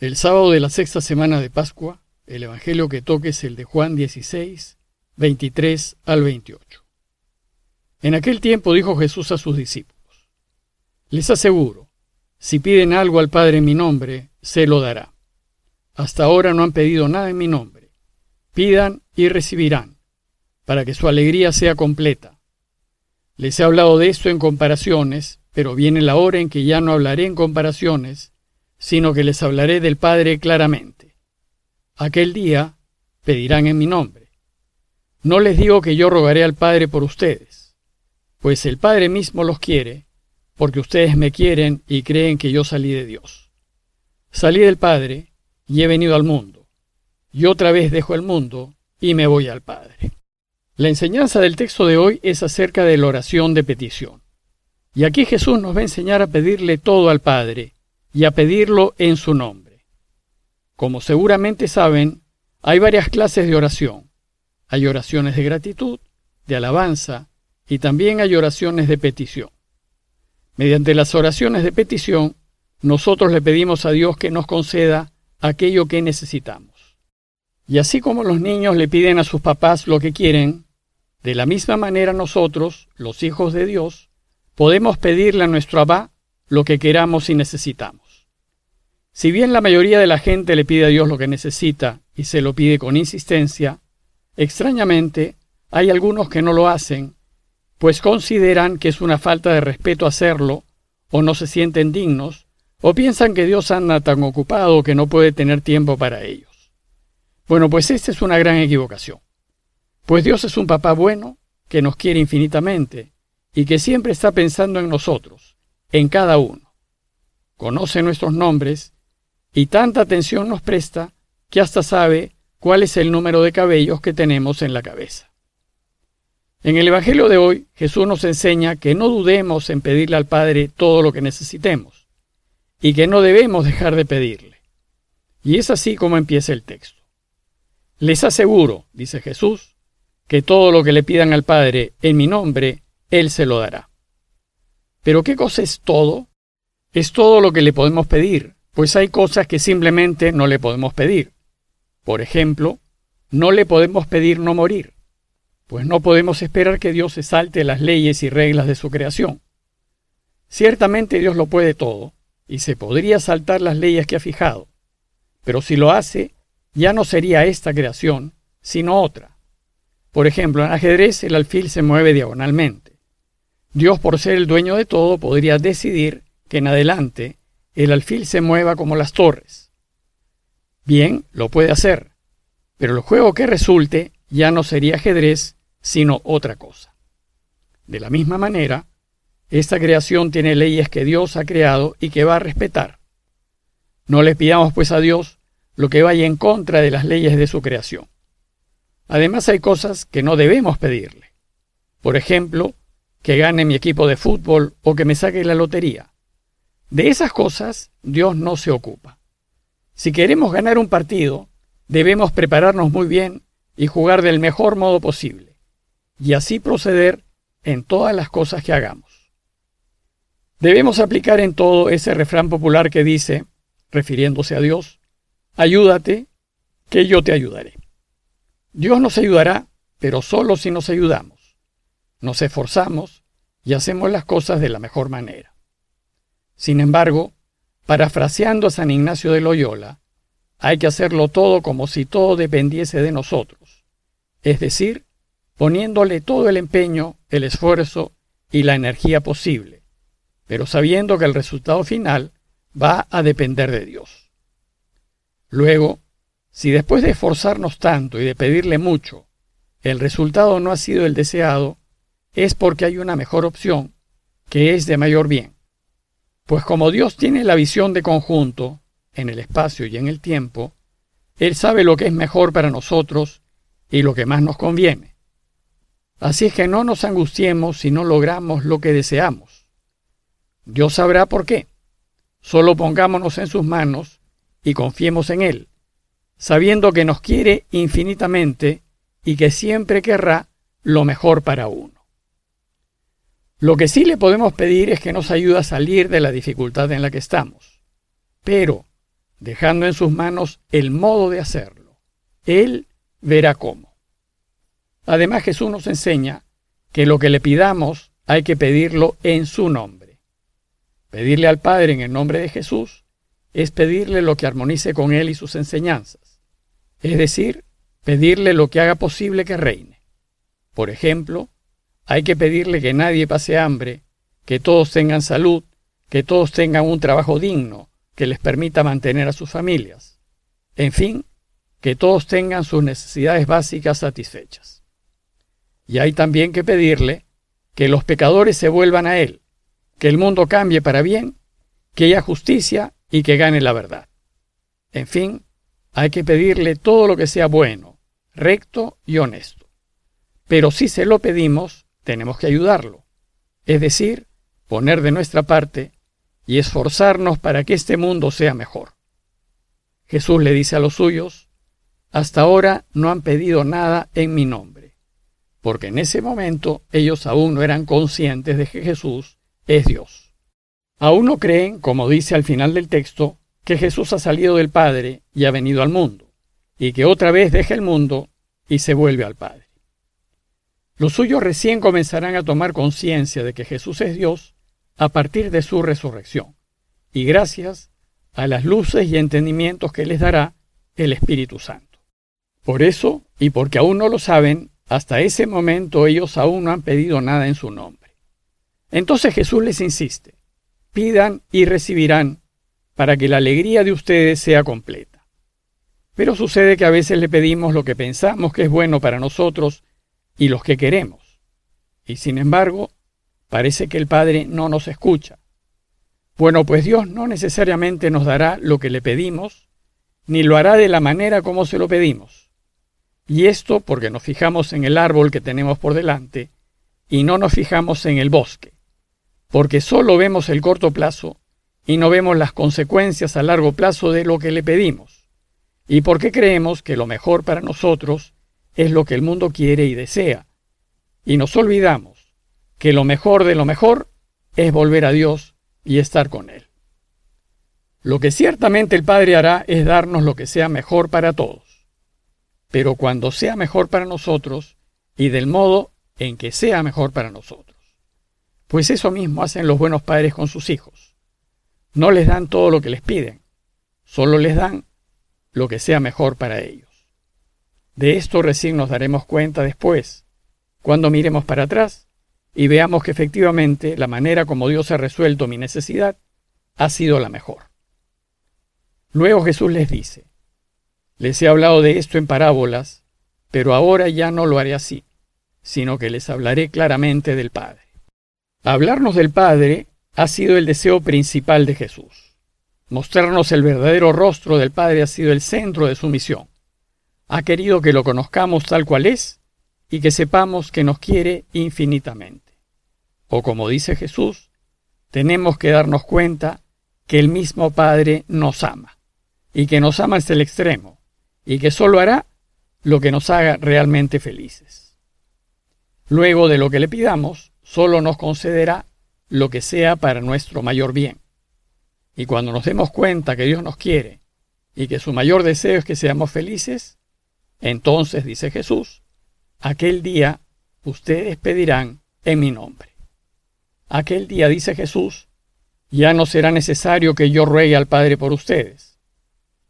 El sábado de la sexta semana de Pascua, el Evangelio que toque es el de Juan 16, 23 al 28. En aquel tiempo dijo Jesús a sus discípulos, Les aseguro, si piden algo al Padre en mi nombre, se lo dará. Hasta ahora no han pedido nada en mi nombre. Pidan y recibirán, para que su alegría sea completa. Les he hablado de esto en comparaciones, pero viene la hora en que ya no hablaré en comparaciones, sino que les hablaré del Padre claramente. Aquel día pedirán en mi nombre. No les digo que yo rogaré al Padre por ustedes, pues el Padre mismo los quiere, porque ustedes me quieren y creen que yo salí de Dios. Salí del Padre y he venido al mundo, y otra vez dejo el mundo y me voy al Padre. La enseñanza del texto de hoy es acerca de la oración de petición. Y aquí Jesús nos va a enseñar a pedirle todo al Padre, y a pedirlo en su nombre. Como seguramente saben, hay varias clases de oración. Hay oraciones de gratitud, de alabanza y también hay oraciones de petición. Mediante las oraciones de petición, nosotros le pedimos a Dios que nos conceda aquello que necesitamos. Y así como los niños le piden a sus papás lo que quieren, de la misma manera nosotros, los hijos de Dios, podemos pedirle a nuestro Abba lo que queramos y necesitamos. Si bien la mayoría de la gente le pide a Dios lo que necesita y se lo pide con insistencia, extrañamente hay algunos que no lo hacen, pues consideran que es una falta de respeto hacerlo, o no se sienten dignos, o piensan que Dios anda tan ocupado que no puede tener tiempo para ellos. Bueno, pues esta es una gran equivocación. Pues Dios es un papá bueno, que nos quiere infinitamente, y que siempre está pensando en nosotros, en cada uno. Conoce nuestros nombres y tanta atención nos presta que hasta sabe cuál es el número de cabellos que tenemos en la cabeza. En el Evangelio de hoy, Jesús nos enseña que no dudemos en pedirle al Padre todo lo que necesitemos y que no debemos dejar de pedirle. Y es así como empieza el texto. Les aseguro, dice Jesús, que todo lo que le pidan al Padre en mi nombre, Él se lo dará. Pero ¿qué cosa es todo? Es todo lo que le podemos pedir, pues hay cosas que simplemente no le podemos pedir. Por ejemplo, no le podemos pedir no morir, pues no podemos esperar que Dios se salte las leyes y reglas de su creación. Ciertamente Dios lo puede todo, y se podría saltar las leyes que ha fijado, pero si lo hace, ya no sería esta creación, sino otra. Por ejemplo, en ajedrez el alfil se mueve diagonalmente. Dios, por ser el dueño de todo, podría decidir que en adelante el alfil se mueva como las torres. Bien, lo puede hacer, pero el juego que resulte ya no sería ajedrez, sino otra cosa. De la misma manera, esta creación tiene leyes que Dios ha creado y que va a respetar. No le pidamos pues a Dios lo que vaya en contra de las leyes de su creación. Además hay cosas que no debemos pedirle. Por ejemplo, que gane mi equipo de fútbol o que me saque la lotería. De esas cosas Dios no se ocupa. Si queremos ganar un partido, debemos prepararnos muy bien y jugar del mejor modo posible, y así proceder en todas las cosas que hagamos. Debemos aplicar en todo ese refrán popular que dice, refiriéndose a Dios, ayúdate, que yo te ayudaré. Dios nos ayudará, pero solo si nos ayudamos nos esforzamos y hacemos las cosas de la mejor manera. Sin embargo, parafraseando a San Ignacio de Loyola, hay que hacerlo todo como si todo dependiese de nosotros, es decir, poniéndole todo el empeño, el esfuerzo y la energía posible, pero sabiendo que el resultado final va a depender de Dios. Luego, si después de esforzarnos tanto y de pedirle mucho, el resultado no ha sido el deseado, es porque hay una mejor opción, que es de mayor bien. Pues como Dios tiene la visión de conjunto, en el espacio y en el tiempo, Él sabe lo que es mejor para nosotros y lo que más nos conviene. Así es que no nos angustiemos si no logramos lo que deseamos. Dios sabrá por qué. Solo pongámonos en sus manos y confiemos en Él, sabiendo que nos quiere infinitamente y que siempre querrá lo mejor para uno. Lo que sí le podemos pedir es que nos ayude a salir de la dificultad en la que estamos. Pero dejando en sus manos el modo de hacerlo. Él verá cómo. Además Jesús nos enseña que lo que le pidamos hay que pedirlo en su nombre. Pedirle al Padre en el nombre de Jesús es pedirle lo que armonice con Él y sus enseñanzas, es decir, pedirle lo que haga posible que reine. Por ejemplo, hay que pedirle que nadie pase hambre, que todos tengan salud, que todos tengan un trabajo digno, que les permita mantener a sus familias. En fin, que todos tengan sus necesidades básicas satisfechas. Y hay también que pedirle que los pecadores se vuelvan a Él, que el mundo cambie para bien, que haya justicia y que gane la verdad. En fin, hay que pedirle todo lo que sea bueno, recto y honesto. Pero si se lo pedimos, tenemos que ayudarlo, es decir, poner de nuestra parte y esforzarnos para que este mundo sea mejor. Jesús le dice a los suyos, hasta ahora no han pedido nada en mi nombre, porque en ese momento ellos aún no eran conscientes de que Jesús es Dios. Aún no creen, como dice al final del texto, que Jesús ha salido del Padre y ha venido al mundo, y que otra vez deja el mundo y se vuelve al Padre. Los suyos recién comenzarán a tomar conciencia de que Jesús es Dios a partir de su resurrección, y gracias a las luces y entendimientos que les dará el Espíritu Santo. Por eso, y porque aún no lo saben, hasta ese momento ellos aún no han pedido nada en su nombre. Entonces Jesús les insiste, pidan y recibirán para que la alegría de ustedes sea completa. Pero sucede que a veces le pedimos lo que pensamos que es bueno para nosotros y los que queremos. Y sin embargo, Parece que el Padre no nos escucha. Bueno, pues Dios no necesariamente nos dará lo que le pedimos, ni lo hará de la manera como se lo pedimos. Y esto porque nos fijamos en el árbol que tenemos por delante y no nos fijamos en el bosque, porque solo vemos el corto plazo y no vemos las consecuencias a largo plazo de lo que le pedimos, y porque creemos que lo mejor para nosotros es lo que el mundo quiere y desea, y nos olvidamos que lo mejor de lo mejor es volver a Dios y estar con Él. Lo que ciertamente el Padre hará es darnos lo que sea mejor para todos. Pero cuando sea mejor para nosotros y del modo en que sea mejor para nosotros. Pues eso mismo hacen los buenos padres con sus hijos. No les dan todo lo que les piden, solo les dan lo que sea mejor para ellos. De esto recién nos daremos cuenta después, cuando miremos para atrás y veamos que efectivamente la manera como Dios ha resuelto mi necesidad ha sido la mejor. Luego Jesús les dice, les he hablado de esto en parábolas, pero ahora ya no lo haré así, sino que les hablaré claramente del Padre. Hablarnos del Padre ha sido el deseo principal de Jesús. Mostrarnos el verdadero rostro del Padre ha sido el centro de su misión. Ha querido que lo conozcamos tal cual es y que sepamos que nos quiere infinitamente. O como dice Jesús, tenemos que darnos cuenta que el mismo Padre nos ama, y que nos ama hasta el extremo, y que solo hará lo que nos haga realmente felices. Luego de lo que le pidamos, solo nos concederá lo que sea para nuestro mayor bien. Y cuando nos demos cuenta que Dios nos quiere y que su mayor deseo es que seamos felices, entonces, dice Jesús, Aquel día ustedes pedirán en mi nombre. Aquel día, dice Jesús, ya no será necesario que yo ruegue al Padre por ustedes,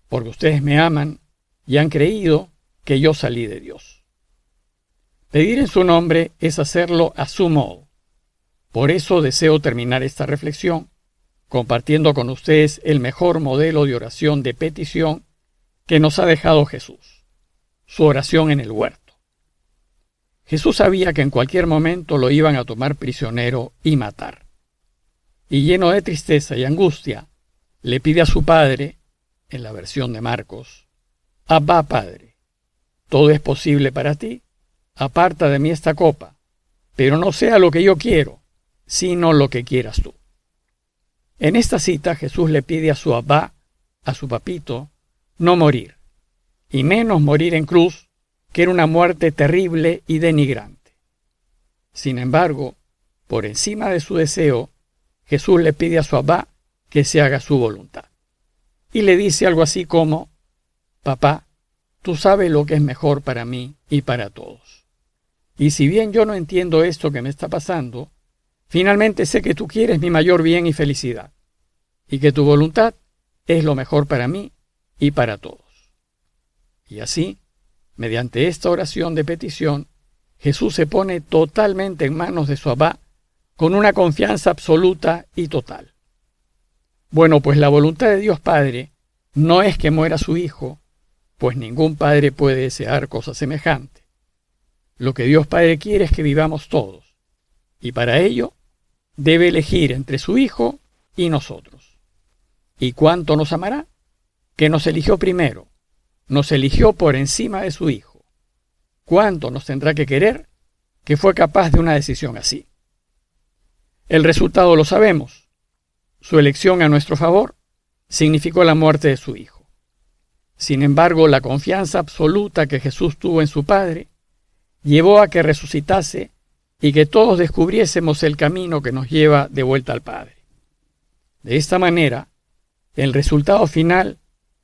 porque ustedes me aman y han creído que yo salí de Dios. Pedir en su nombre es hacerlo a su modo. Por eso deseo terminar esta reflexión compartiendo con ustedes el mejor modelo de oración de petición que nos ha dejado Jesús, su oración en el huerto. Jesús sabía que en cualquier momento lo iban a tomar prisionero y matar. Y lleno de tristeza y angustia, le pide a su padre, en la versión de Marcos, Abba Padre, todo es posible para ti, aparta de mí esta copa, pero no sea lo que yo quiero, sino lo que quieras tú. En esta cita Jesús le pide a su Abba, a su papito, no morir, y menos morir en cruz que era una muerte terrible y denigrante. Sin embargo, por encima de su deseo, Jesús le pide a su Abba que se haga su voluntad. y le dice algo así como, Papá, tú sabes lo que es mejor para mí y para todos. Y si bien yo no entiendo esto que me está pasando, finalmente sé que tú quieres mi mayor bien y felicidad, y que tu voluntad es lo mejor para mí y para todos. Y así, mediante esta oración de petición, Jesús se pone totalmente en manos de su Abba con una confianza absoluta y total. Bueno, pues la voluntad de Dios Padre no es que muera su Hijo, pues ningún padre puede desear cosa semejante. Lo que Dios Padre quiere es que vivamos todos, y para ello debe elegir entre su Hijo y nosotros. ¿Y cuánto nos amará? Que nos eligió primero, nos eligió por encima de su Hijo. ¿Cuánto nos tendrá que querer? Que fue capaz de una decisión así. El resultado lo sabemos. Su elección a nuestro favor significó la muerte de su Hijo. Sin embargo, la confianza absoluta que Jesús tuvo en su Padre llevó a que resucitase y que todos descubriésemos el camino que nos lleva de vuelta al Padre. De esta manera, el resultado final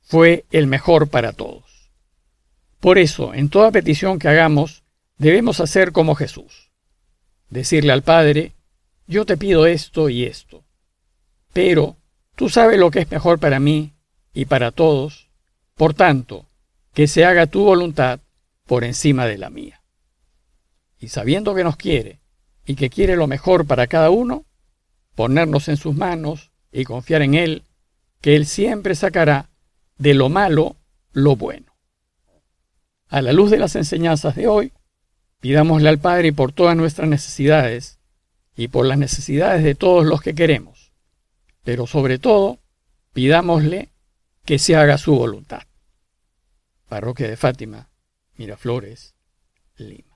fue el mejor para todos. Por eso, en toda petición que hagamos, debemos hacer como Jesús. Decirle al Padre, yo te pido esto y esto, pero tú sabes lo que es mejor para mí y para todos, por tanto, que se haga tu voluntad por encima de la mía. Y sabiendo que nos quiere y que quiere lo mejor para cada uno, ponernos en sus manos y confiar en Él, que Él siempre sacará de lo malo lo bueno. A la luz de las enseñanzas de hoy, pidámosle al Padre por todas nuestras necesidades y por las necesidades de todos los que queremos, pero sobre todo, pidámosle que se haga su voluntad. Parroquia de Fátima, Miraflores, Lima.